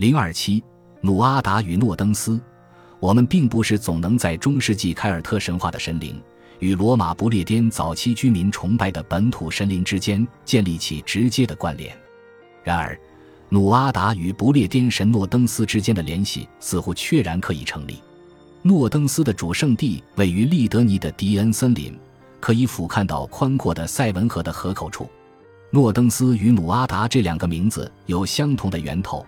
零二七，努阿达与诺登斯。我们并不是总能在中世纪凯尔特神话的神灵与罗马不列颠早期居民崇拜的本土神灵之间建立起直接的关联。然而，努阿达与不列颠神诺登斯之间的联系似乎确然可以成立。诺登斯的主圣地位于利德尼的迪恩森林，可以俯瞰到宽阔的塞文河的河口处。诺登斯与努阿达这两个名字有相同的源头。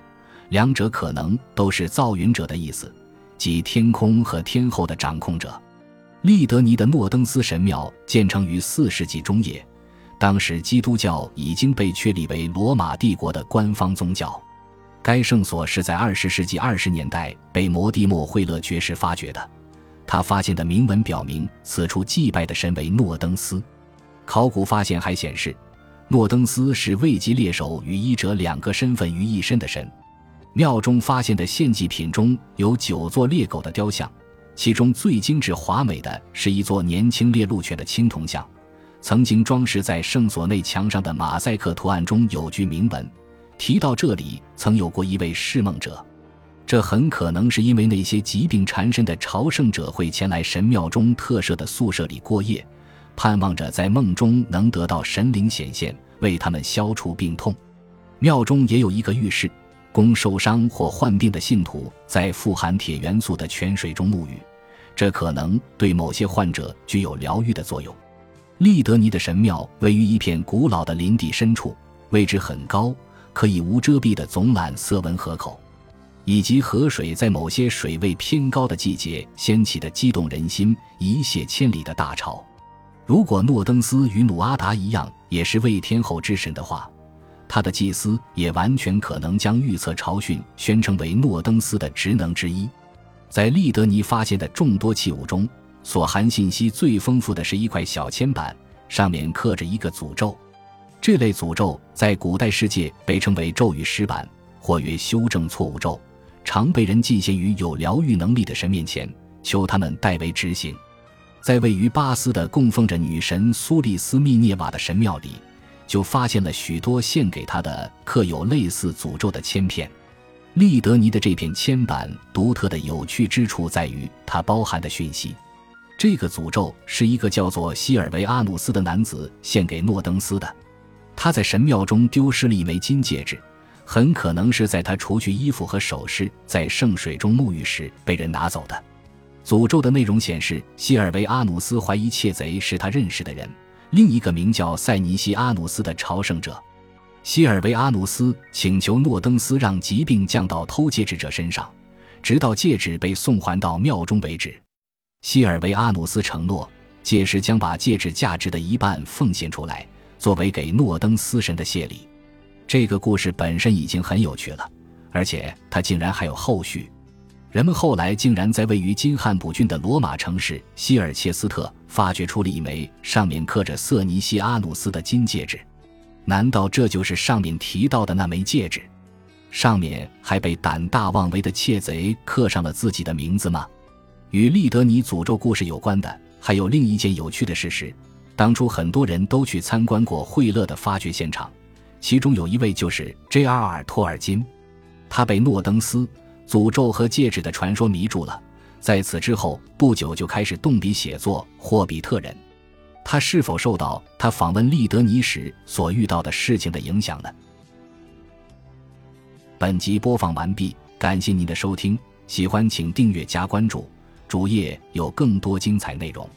两者可能都是造云者的意思，即天空和天后的掌控者。利德尼的诺登斯神庙建成于四世纪中叶，当时基督教已经被确立为罗马帝国的官方宗教。该圣所是在二十世纪二十年代被摩蒂莫·惠勒爵士发掘的，他发现的铭文表明此处祭拜的神为诺登斯。考古发现还显示，诺登斯是位极猎手与医者两个身份于一身的神。庙中发现的献祭品中有九座猎狗的雕像，其中最精致华美的是一座年轻猎鹿犬的青铜像。曾经装饰在圣所内墙上的马赛克图案中有句铭文，提到这里曾有过一位释梦者。这很可能是因为那些疾病缠身的朝圣者会前来神庙中特设的宿舍里过夜，盼望着在梦中能得到神灵显现，为他们消除病痛。庙中也有一个浴室。供受伤或患病的信徒在富含铁元素的泉水中沐浴，这可能对某些患者具有疗愈的作用。利德尼的神庙位于一片古老的林地深处，位置很高，可以无遮蔽地总览色文河口，以及河水在某些水位偏高的季节掀起的激动人心、一泻千里的大潮。如果诺登斯与努阿达一样也是为天后之神的话。他的祭司也完全可能将预测朝训宣称为诺登斯的职能之一。在利德尼发现的众多器物中，所含信息最丰富的是一块小铅板，上面刻着一个诅咒。这类诅咒在古代世界被称为咒语石板，或曰修正错误咒，常被人进献于有疗愈能力的神面前，求他们代为执行。在位于巴斯的供奉着女神苏利斯密涅瓦的神庙里。就发现了许多献给他的刻有类似诅咒的铅片。利德尼的这片铅板独特的有趣之处在于它包含的讯息。这个诅咒是一个叫做希尔维阿努斯的男子献给诺登斯的。他在神庙中丢失了一枚金戒指，很可能是在他除去衣服和首饰，在圣水中沐浴时被人拿走的。诅咒的内容显示，希尔维阿努斯怀疑窃贼是他认识的人。另一个名叫塞尼西阿努斯的朝圣者，希尔维阿努斯请求诺登斯让疾病降到偷戒指者身上，直到戒指被送还到庙中为止。希尔维阿努斯承诺，届时将把戒指价值的一半奉献出来，作为给诺登斯神的谢礼。这个故事本身已经很有趣了，而且它竟然还有后续。人们后来竟然在位于金汉普郡的罗马城市希尔切斯特发掘出了一枚上面刻着瑟尼西阿努斯的金戒指，难道这就是上面提到的那枚戒指？上面还被胆大妄为的窃贼刻上了自己的名字吗？与利德尼诅咒故事有关的还有另一件有趣的事实：当初很多人都去参观过惠勒的发掘现场，其中有一位就是 J.R.R. 托尔金，他被诺登斯。诅咒和戒指的传说迷住了，在此之后不久就开始动笔写作《霍比特人》。他是否受到他访问利德尼时所遇到的事情的影响呢？本集播放完毕，感谢您的收听，喜欢请订阅加关注，主页有更多精彩内容。